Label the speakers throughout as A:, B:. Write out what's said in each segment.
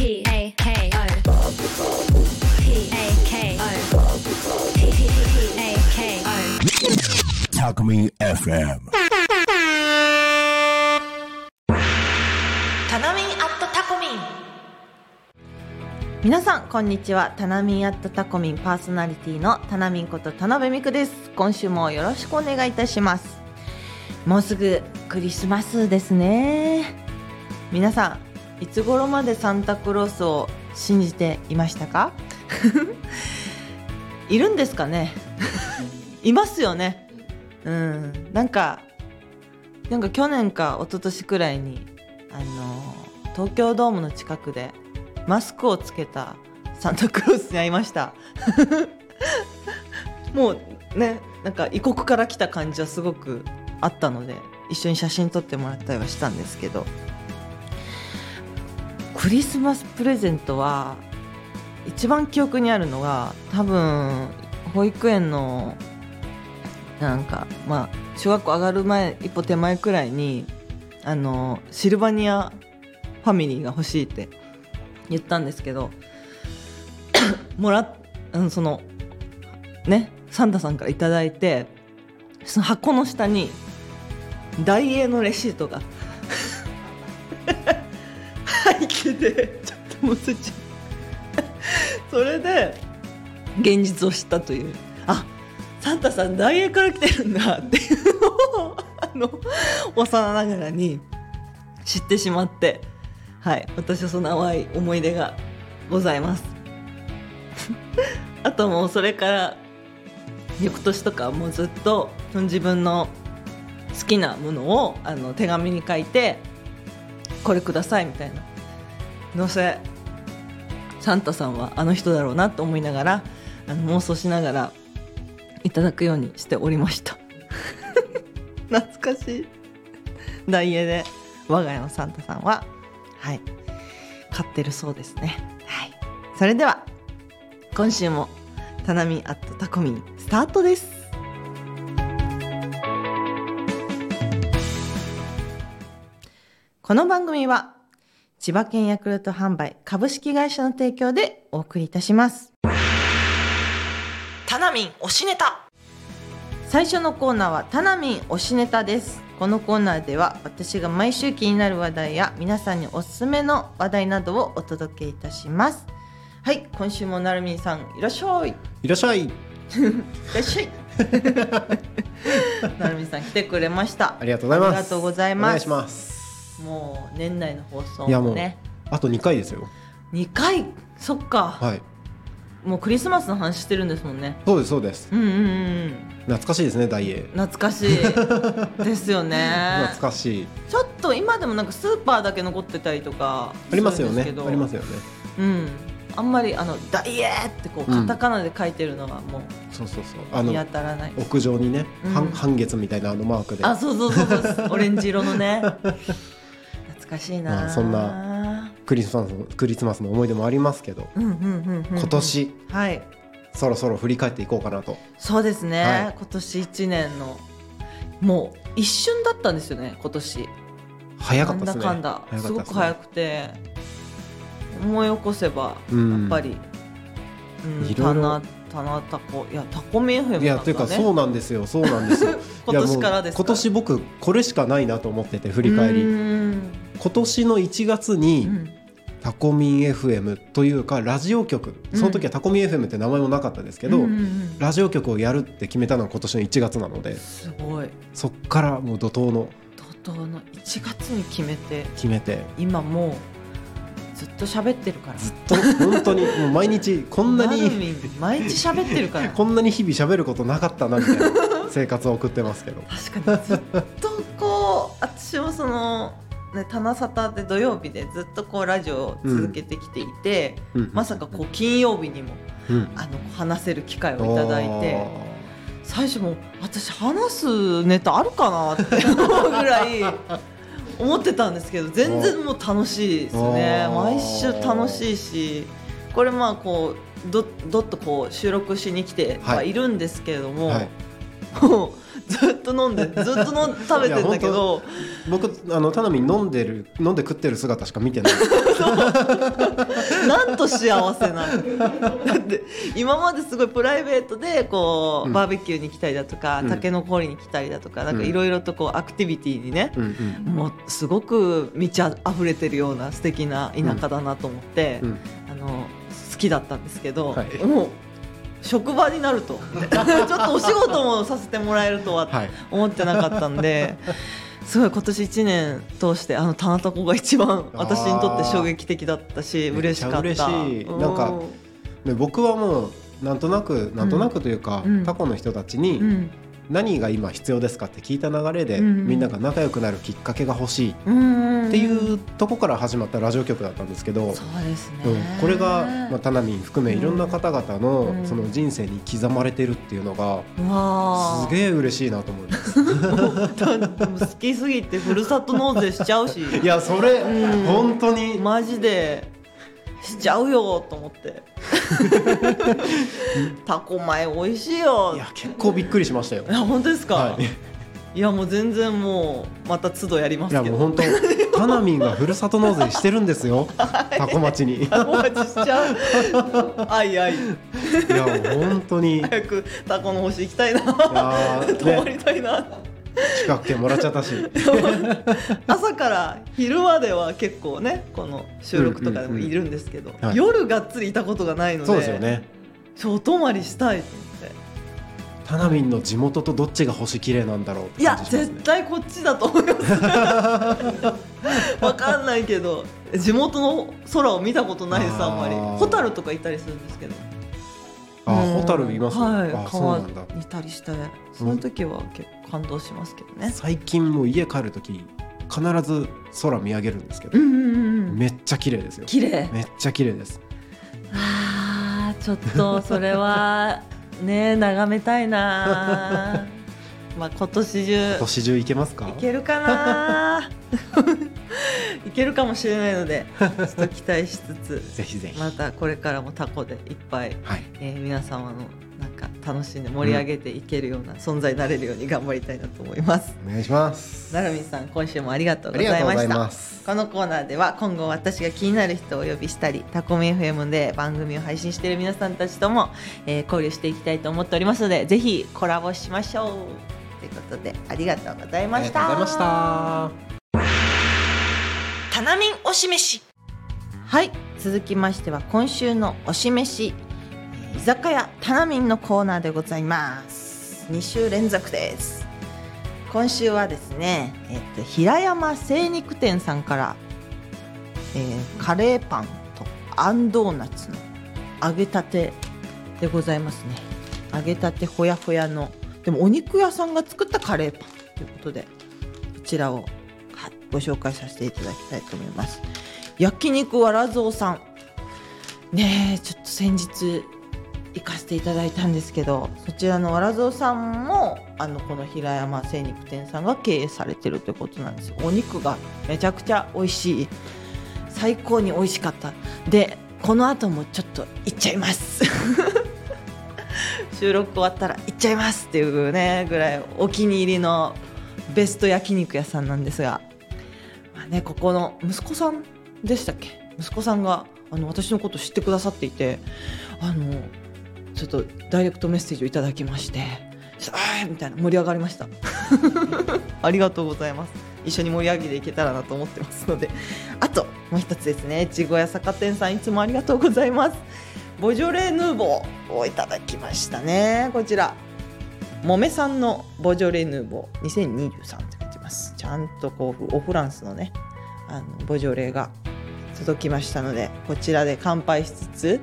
A: Me FM.
B: タナミンアットタコミン皆さんこんにちは。タナミンアットタコミンパーソナリティのタナミンこと田辺美久です。今週もよろしくお願いいたします。もうすぐクリスマスですね。皆さんいつ頃までサンタクロースを信じていましたか？いるんですかね？いますよね。うん。なんかなんか去年か一昨年くらいにあの東京ドームの近くでマスクをつけたサンタクロースに会いました。もうねなんか異国から来た感じはすごくあったので一緒に写真撮ってもらったりはしたんですけどクリスマスプレゼントは一番記憶にあるのが多分保育園のなんかまあ小学校上がる前一歩手前くらいにあのシルバニアファミリーが欲しいって言ったんですけど もらっうそのねサンタさんから頂いてその箱の下にダイエーのレシートが入ってて ちょっともうつっちそれで現実を知ったという。あサンタさんダイエーから来てるんだ。っていうのを あの幼ながらに知ってしまって。はい。私はその淡い思い出がございます。あともうそれから翌年とかもうずっと自分の好きなものをあの手紙に書いてこれくださいみたいな。どうせサンタさんはあの人だろうなと思いながらあの妄想しながらいただくようにしておりました。懐かしい。ダイエで我が家のサンタさんははい。飼ってるそうですね。はい。それでは今週もタナミアットタコミンスタートです。この番組は千葉県ヤクルト販売株式会社の提供でお送りいたします。タナミン推しネタ。最初のコーナーはタナミン推しネタです。このコーナーでは私が毎週気になる話題や皆さんにおすすめの話題などをお届けいたします。はい今週もなるみんさんいらっしゃい。い
C: いらっしゃ い
B: らっしゃい。なるみんさん来てくれました。
C: ありがとうございます。
B: ありがとうございます。
C: お願いします
B: もう年内の放送
C: も
B: ね。
C: あと2回ですよ。
B: 2回？そっか、
C: はい。
B: もうクリスマスの話してるんですもんね。
C: そうですそうです。
B: うんうんうん
C: 懐かしいですねダイエー。
B: 懐かしい。ですよね。
C: 懐かしい。
B: ちょっと今でもなんかスーパーだけ残ってたりとか
C: ありますよね。ありますよね。
B: うん。あんまりあのダイエーってこう
C: うん。
B: カタカナで書いてるのはも
C: そうそうそう。あ
B: う見
C: の
B: 当たらない、
C: 屋上にね、
B: うん。
C: 半半月みたいなあのマークで。
B: あそうそうそうそう。オレンジ色のね 懐かしいな、
C: まあそんなクリスマスのクリスマスの思い出もありますけど、今年
B: はい。
C: そろそろ振り返っていこうかなと。
B: そうですね、
C: はい。
B: 今年1年のもう一瞬だったんですよね今年。
C: 早かったですね。
B: なんだかんだ。
C: ね。
B: すごく早くて思い起こせば
C: うん。
B: やっぱり、うん、
C: いろいろ。
B: 棚棚タコいやタコミ FM だね。
C: いやというかそうなんですよそうなんですよ。
B: 今年からです
C: 今年僕これしかないなと思ってて振り返り今年の1月に、
B: うん。
C: タコミン FM というかラジオ局。その時はタコミン FM って名前もなかったですけど、
B: うんうんうん。
C: ラジオ局をやるって決めたのは今年の1月なのです
B: ごい。
C: そっからもう怒涛の
B: 怒涛の。1月に決めて。
C: 決めて。
B: 今もうずっと喋ってるから。
C: ずっと本当にもう毎日こんなに
B: 毎日喋ってるから。
C: こんなに日々喋ることなかったなみたいな生活を送ってますけど。
B: 確かにずっとこう私もその、ね、棚沙汰で土曜日でずっとこうラジオを続けてきていて、
C: うん
B: まさかこう金曜日にも
C: うん。
B: あの話せる機会をいただいて最初もう私話すネタあるかなって思うぐらい思ってたんですけど全然もう楽しいですね。毎週楽しいしこれまあこうどどっとこう収録しに来てはい。るんですけれども、
C: はい。
B: も うずっと飲んでずっと飲ん食べてんだけど。
C: 僕あのタナミン飲んでる飲んで食ってる姿しか見てない。
B: なんと幸せなの。だって今まですごいプライベートでこう、
C: うん。
B: バーベキューに来たりだとか、
C: うん。
B: タケノコ掘りに来たりだとかなんか
C: うん。
B: いろいろとこうアクティビティにね、
C: うんうん。
B: もうすごく満ち溢れてるような素敵な田舎だなと思って、
C: うん。
B: あの好きだったんですけど、
C: はい。
B: もう職場になると。ちょっとお仕事もさせてもらえるとは
C: はい。
B: 思ってなかったんで。すごい今年1年通してあのタナタコが一番私にとって衝撃的だったし
C: ー
B: 嬉しかった。
C: 嬉しい。
B: うん。
C: なんかで僕はもうなんとなくなんとなくというか、
B: うん。
C: タコの人たちに
B: うん
C: 何が今必要ですかって聞いた流れで、
B: うん
C: みんなが仲良くなるきっかけが欲しいっ
B: うん
C: ていうとこから始まったラジオ局だったんですけど、
B: そうですね、
C: うん、これが、まあ、タナミン含めいろんな方々の
B: うん。
C: その人生に刻まれてるっていうのが
B: うわ
C: すげえ嬉しいなと思います。
B: 好きすぎてふるさと納税しちゃうし。
C: いやそれ、
B: うん。
C: 本当に。
B: マジで。しちゃうよと思って タコ米美味しいよ。
C: いや結構びっくりしましたよ。
B: い。や本当ですか、
C: はい、
B: い、やもう全然もうまた都度やりま
C: い
B: すけど。
C: やもう本当タナミンがふるさと納税してるんですよ。タコ町に。い
B: お待ちしちゃう。愛愛
C: やもう本当に。
B: 早くタコの星行きたいな。
C: ー
B: 泊ま
C: ね
B: りたいな
C: 近く券もらっちゃったし。
B: 朝から昼までは結構ねこの収録とかでもいるんですけど、
C: はい。
B: 夜がっつりいたことがないので
C: そうですよね。
B: ちょお泊まりしたいと思って。
C: タナミンの地元とどっちが星綺麗なんだろうって
B: いや。絶対こっちだと思います。わかんないけど地元の空を見たことないですあんまり。ホタルとかいたりするんですけど
C: あ
B: うん
C: ホタルいます？
B: はい
C: あそう
B: 川
C: なんだ。
B: にいたりしてその時は結構感動しますけどね
C: 最近もう家帰るとき必ず空見上げるんですけど、
B: うんうんうんうん
C: めっちゃ綺麗ですよ。
B: 綺麗
C: めっちゃ綺麗です。
B: あーちょっとそれはね眺めたいな まあ今年中
C: 年中行けますか？
B: い？けるかない けるかもしれないのでちょっと期待しつつ
C: ぜひぜひ。
B: またこれからもタコでいっぱい、
C: はい。
B: えー皆様のなんか楽しんで盛り上げていけるような存在になれるように頑張りたいなと思います。
C: お願いします。
B: なるみさん今週もありがとう
C: あ
B: ご
C: ざい
B: ました。このコーナーでは今後私が気になる人をお呼びしたりタコミ FM で番組を配信している皆さんたちとも、えー交流していきたいと思っておりますのでぜひコラボしましょうということでありがとうございました。
C: ありがとうございました。
B: タナミン推し飯。はい続きましては今週の推し飯。えー居酒屋タナミンのコーナーでございます。2週連続です。今週はですね、えっと平山精肉店さんから、えーカレーパンとあんドーナツの揚げたてでございますね。揚げたてほやほやのでもお肉屋さんが作ったカレーパンということでこちらを、ご紹介させていただきたいと思います。焼肉わらぞうさん。ねえちょっと先日行かせていただいたんですけどそちらのわらぞうさんもあのこの平山精肉店さんが経営されてるということなんです。よお肉がめちゃくちゃ美味しい。最高に美味しかった。でこの後もちょっと行っちゃいます。収録終わったら行っちゃいますっていうねぐらいお気に入りのベスト焼肉屋さんなんですが、まあね、ここの息子さんでしたっけ？息子さんがあの私のこと知ってくださっていてあのちょっとダイレクトメッセージをいただきまして「あーみたいな盛り上がりました。ありがとうございます。一緒に盛り上げていけたらなと思ってますので。あともう一つですね。越後屋酒店さんいつもありがとうございます。ボジョレ・ヌーボーをいただきましたね。こちら。もめさんのボジョレ・ヌーボー2023って書いてます。ちゃんとこうオフランスのねあのボジョレが届きましたのでこちらで乾杯しつつ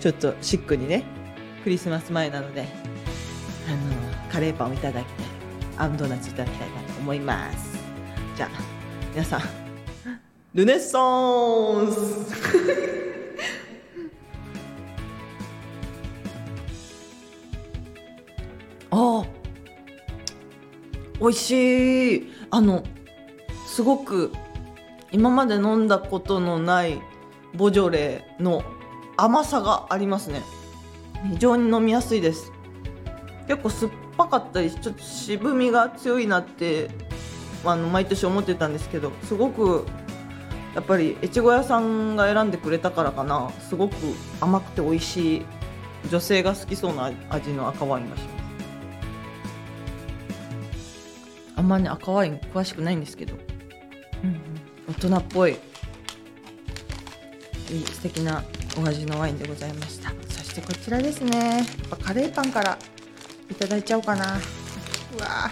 B: ちょっとシックにねクリスマス前なのであのカレーパンをいただきたいアンドーナツいただきたいなと思います。じゃあ皆さん。ルネッサンス! あ美味しい。あのすごく今まで飲んだことのないボジョレの甘さがありますね。非常に飲みやすいです。結構酸っぱかったりちょっと渋みが強いなってあの毎年思ってたんですけどすごくやっぱり越後屋さんが選んでくれたからかな。すごく甘くて美味しい女性が好きそうな味の赤ワインがします。あんまり、ね、赤ワイン詳しくないんですけど、うんうん、大人っぽい。いい素敵なお味のワインでございました。そしてこちらですね。やっぱカレーパンからいただいちゃおうかな。うわ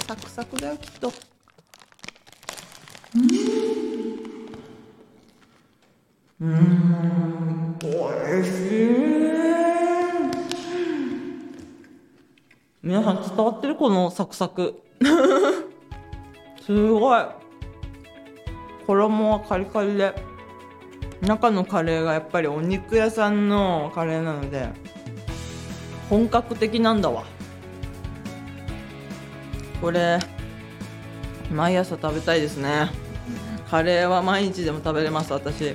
B: ーサクサクだよきっと。うん。おいしい。皆さん伝わってる？このサクサクすごい。衣はカリカリで。中のカレーがやっぱりお肉屋さんのカレーなので本格的なんだわ。これ毎朝食べたいですね。カレーは毎日でも食べれます私。うん。こ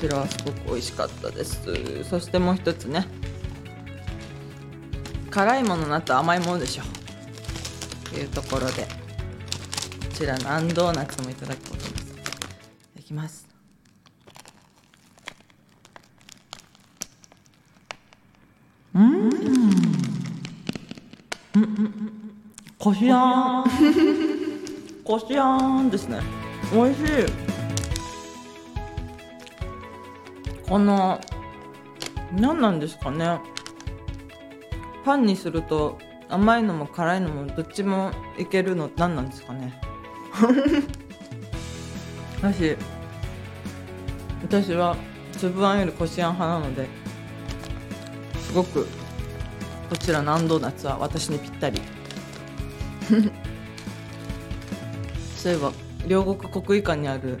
B: ちらはすごく美味しかったです。そしてもう一つね。辛いものなと甘いものでしょ。というところでこちらのあんドーナツもいただこうと思います。いただきますうん。こしあん。こしあん。ですね美味しいこの何なん。ですかねパンにすると甘いのも辛いのもどっちもいけるの何なんですかね。私私は粒あんよりこしあん派なのですごくこちらのあんドーナツは私にぴったり。そういえば両国国技館にある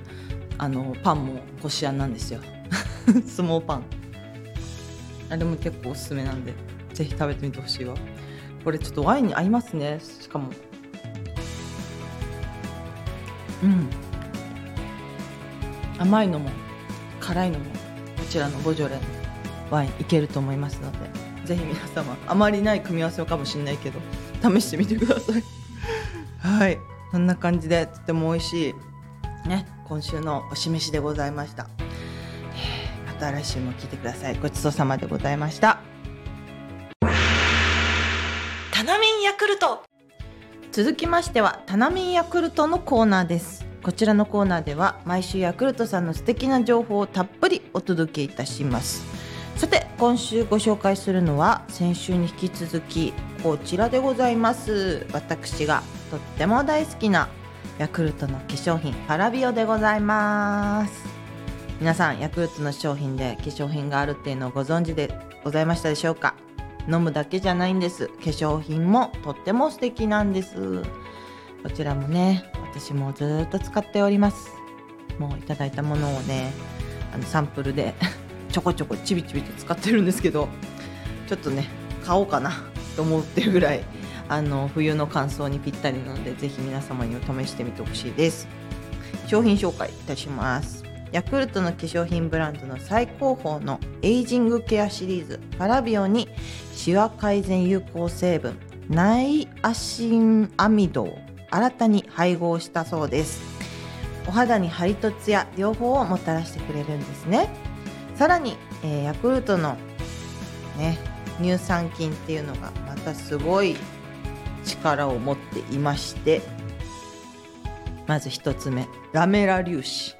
B: あのパンもこしあんなんですよ。相撲パン。あれも結構おすすめなんでぜひ食べてみてほしいわ。これちょっとワインに合いますね。しかも。うん。甘いのも辛いのもこちらのボジョレのワインいけると思いますのでぜひ皆様あまりない組み合わせかもしれないけど試してみてください。はい。こんな感じでとても美味しいね今週のお示しでございました。また来週も聞いてください。ごちそうさまでございました。ルト。続きましてはタナミンヤクルトのコーナーです。こちらのコーナーでは毎週ヤクルトさんの素敵な情報をたっぷりお届けいたします。さて今週ご紹介するのは先週に引き続きこちらでございます。私がとっても大好きなヤクルトの化粧品パラビオでございます。皆さんヤクルトの商品で化粧品があるっていうのをご存知でございましたでしょうか？飲むだけじゃないんです。化粧品もとっても素敵なんです。こちらもね私もずっと使っております。もういただいたものをねあのサンプルで ちょこちょこちびちびと使ってるんですけどちょっとね買おうかなと思ってるぐらいあの冬の乾燥にぴったりなのでぜひ皆様にも試してみてほしいです。商品紹介いたします。ヤクルトの化粧品ブランドの最高峰のエイジングケアシリーズパラビオにシワ改善有効成分ナイアシンアミドを新たに配合したそうです。お肌にハリとツヤ両方をもたらしてくれるんですね。さらに、えーヤクルトのね乳酸菌っていうのがまたすごい力を持っていましてまず一つ目ラメラ粒子。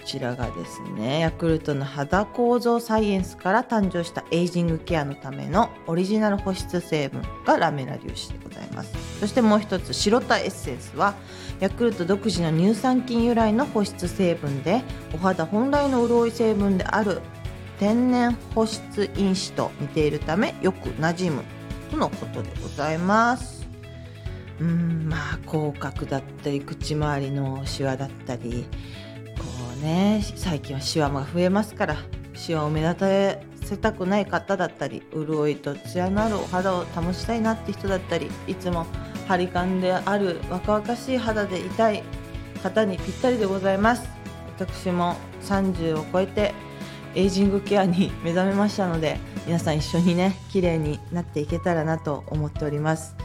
B: ちらがですねヤクルトの肌構造サイエンスから誕生したエイジングケアのためのオリジナル保湿成分がラメラ粒子でございます。そしてもう一つ白田エッセンスはヤクルト独自の乳酸菌由来の保湿成分でお肌本来の潤い成分である天然保湿因子と似ているためよく馴染むとのことでございます。うんまあ口角だったり口周りのシワだったりね。最近はシワも増えますからシワを目立たせたくない方だったり潤いとツヤのあるお肌を保ちたいなって人だったりいつも張り感である若々しい肌でいたい方にぴったりでございます。私も30を超えてエイジングケアに目覚めましたので皆さん一緒にね綺麗になっていけたらなと思っております。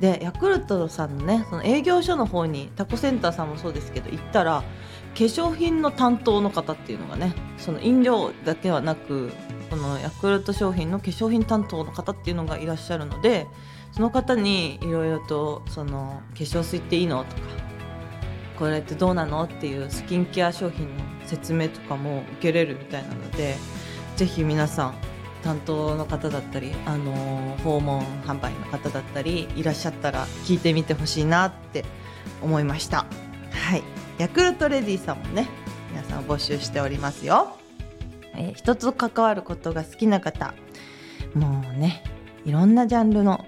B: でヤクルトさんのねその営業所の方にタコセンターさんもそうですけど行ったら化粧品の担当の方っていうのがねその飲料だけはなくこのヤクルト商品の化粧品担当の方っていうのがいらっしゃるのでその方にいろいろとその化粧水っていいのとかこれってどうなのっていうスキンケア商品の説明とかも受けれるみたいなのでぜひ皆さん担当の方だったり、あの訪問販売の方だったりいらっしゃったら聞いてみてほしいなって思いました。はい。ヤクルトレディさんもね皆さん募集しておりますよ、えー人と関わることが好きな方もうねいろんなジャンルの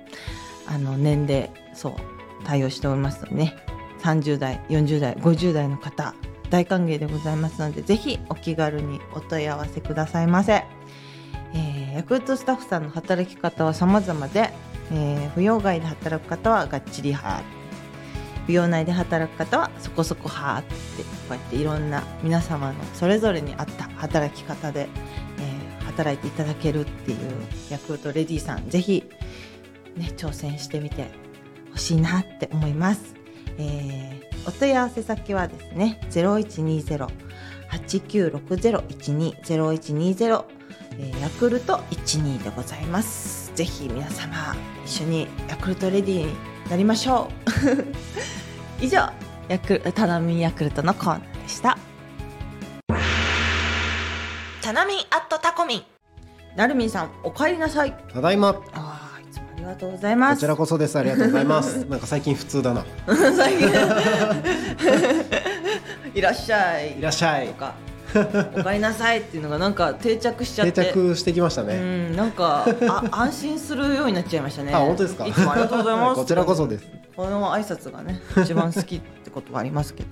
B: あの年齢そう対応しておりますのでね30代40代50代の方大歓迎でございますのでぜひお気軽にお問い合わせくださいませ、えーヤクルトスタッフさんの働き方は様々で、えー扶養外で働く方はがっちり派。扶養内で働く方はそこそこ派ってこうやっていろんな皆様のそれぞれに合った働き方で、えー働いていただけるっていうヤクルトレディさんぜひ、ね、挑戦してみてほしいなって思います、えーお問い合わせ先はですね0120-896012-0120えーヤクルト12でございます。ぜひ皆様一緒にヤクルトレディになりましょう。以上ヤクタナミンヤクルトのコーナーでした。タナミンアットタコミン。なるみんさんお帰りなさい。
C: ただいま。
B: あーいつもありがとうございます。
C: こちらこそです。ありがとうございます。なんか最近普通だな。
B: 最近。いらっしゃい。
C: いらっしゃい。
B: とか お帰りなさいっていうのがなんか定着しちゃって。
C: 定着してきました
B: う
C: ね、
B: ん、なんかあ安心するようになっちゃいましたね。
C: あ本当ですか？
B: いつもありがとうございます。
C: こちらこそです。
B: この挨拶がね一番好きってことはありますけど、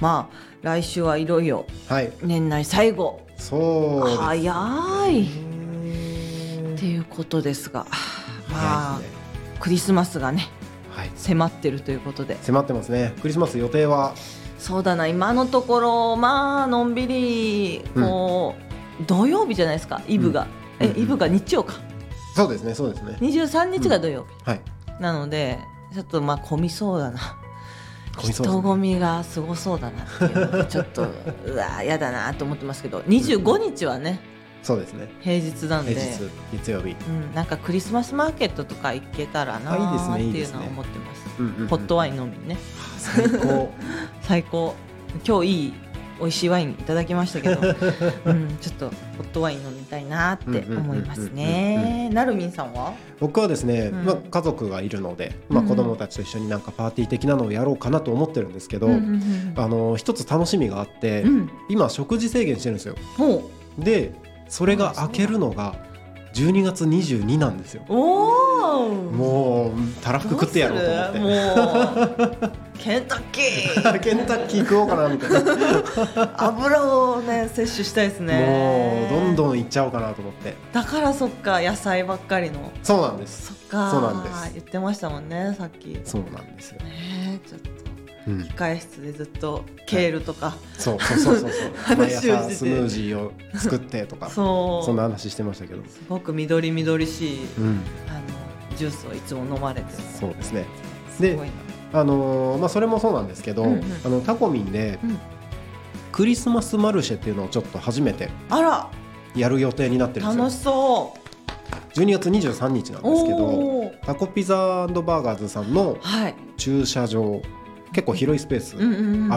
B: まあ来週はいよいよ
C: はい。
B: 年内最後。
C: そうです。
B: 早い。っていうことですが、まあ
C: ね。
B: クリスマスがね
C: はい。
B: 迫ってるということで、
C: 迫ってますね。クリスマス予定は？
B: そうだな今のところまあのんびりこう、土曜日じゃないですかイブが、
C: うん。うん
B: えイブが日曜か。
C: そうですねそうですね。
B: 23日が土曜日。
C: はい。
B: なのでちょっとまあ混みそうだな。
C: ね。
B: 人混みがすごそうだなっていうちょっとうわやだなと思ってますけど25日はね
C: そうですね。
B: 平日なんで。
C: 平日月曜日。
B: うん、なんかクリスマスマーケットとか行けたらな
C: あいいですね
B: ーって
C: い
B: うのは思ってます。
C: うんうんうん。
B: ホットワイン飲みにね
C: 最高。
B: 最高。今日いい美味しいワインいただきましたけど、うん、ちょっとホットワイン飲みたいなって思いますね。なるみんさんは？
C: 僕はですね、
B: うん。
C: まあ、家族がいるので、まあ、
B: うん
C: 子供たちと一緒になんかパーティー的なのをやろうかなと思ってるんですけど、あの一つ楽しみがあって、
B: うん。うん
C: 今食事制限してるんですよ。
B: ほ
C: でそれが開けるのが12月22なんですよ。
B: うおお
C: もうたらふく食ってやろうと思って。
B: もう。ケンタッキー。
C: ケンタッキー食おうかなみたいな。
B: 油をね摂取したいですね。
C: もうどんどんいっちゃおうかなと思って。
B: だからそっか野菜ばっかりの。
C: そうなんです。
B: そっか
C: そうなんです。
B: 言ってましたもんねさっき。ね
C: そうなんですよ、
B: えちょっと。
C: うん、
B: 控え室でずっとケールとか、
C: そうそうそうそう。そう毎朝スムージーを作ってとか
B: そう。
C: そんな話してましたけど、
B: すごく緑緑しい
C: うん、
B: あのジュースをいつも飲まれて
C: そうですね。
B: すごいな。
C: あのーまあ、それもそうなんですけど、あのタコミンで、
B: うん。
C: クリスマスマルシェっていうのをちょっと初めて
B: あら。
C: やる予定になってるんですよ。
B: 楽しそう。
C: 12月23日なんですけどタコピザバーガーズさんの
B: はい、
C: 駐車場結構広いスペース、あ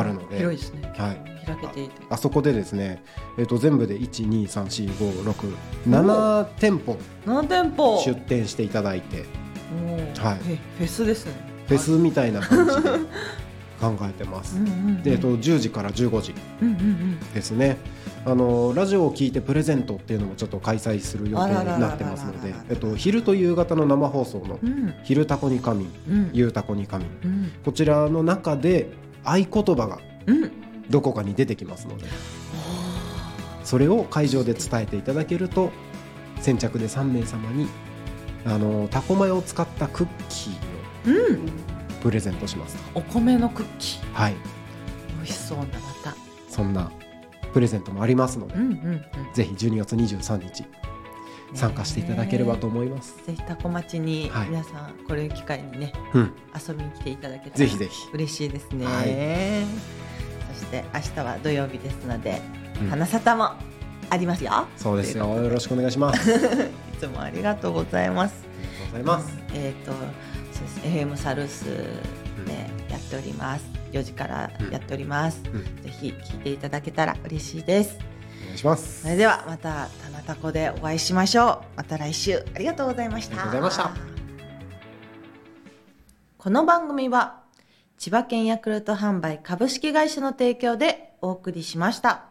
C: るので。
B: 広いですね、
C: はい。
B: 開けていて。
C: あそこでですね、えっと全部で1234567店舗
B: 何店舗。
C: 出店していただいて。はい。
B: えフェスですね。
C: フェスみたいな感じで 考えてます。
B: うん。うんうん。
C: で、えっと、10時から15時
B: うんうんうん。
C: ですね。あのラジオを聞いてプレゼントっていうのもちょっと開催する予定になってますのでえっと、昼と夕方の生放送の
B: うん「
C: 昼タコに神」
B: うん「
C: ゆうタコに神。
B: うん」
C: こちらの中で合言葉が
B: うん。
C: どこかに出てきますのでそれを会場で伝えていただけると先着で3名様にあのタコマヨを使ったクッキー
B: うん。
C: をプレゼントします。と
B: お米のクッキー。
C: はい。
B: 美味しそうなまた。
C: そんなプレゼントもありますので、
B: うんうんうん。
C: ぜひ12月23日参加していただければと思います。
B: ぜひタコ町に
C: はい。
B: 皆さんこれを機会にね
C: うん、
B: 遊びに来ていただけたら
C: ぜひぜひ。
B: 嬉しいですね、
C: はい。
B: そして明日は土曜日ですので、
C: うん。
B: 花沙汰もありますよ。
C: そうですよ。よろしくお願いします。ありがとう
B: いつもありがとうございます。
C: ございます。
B: えっ、とそうです FM サルースでやっております。4時からやっております、
C: うん。
B: ぜひ聞いていただけたら嬉しいです。
C: お願いします。
B: そ。れではまたたなたこでお会いしましょう。また来週。ありがとうございました。
C: ありがとうございました。
B: この番組は千葉県ヤクルト販売株式会社の提供でお送りしました.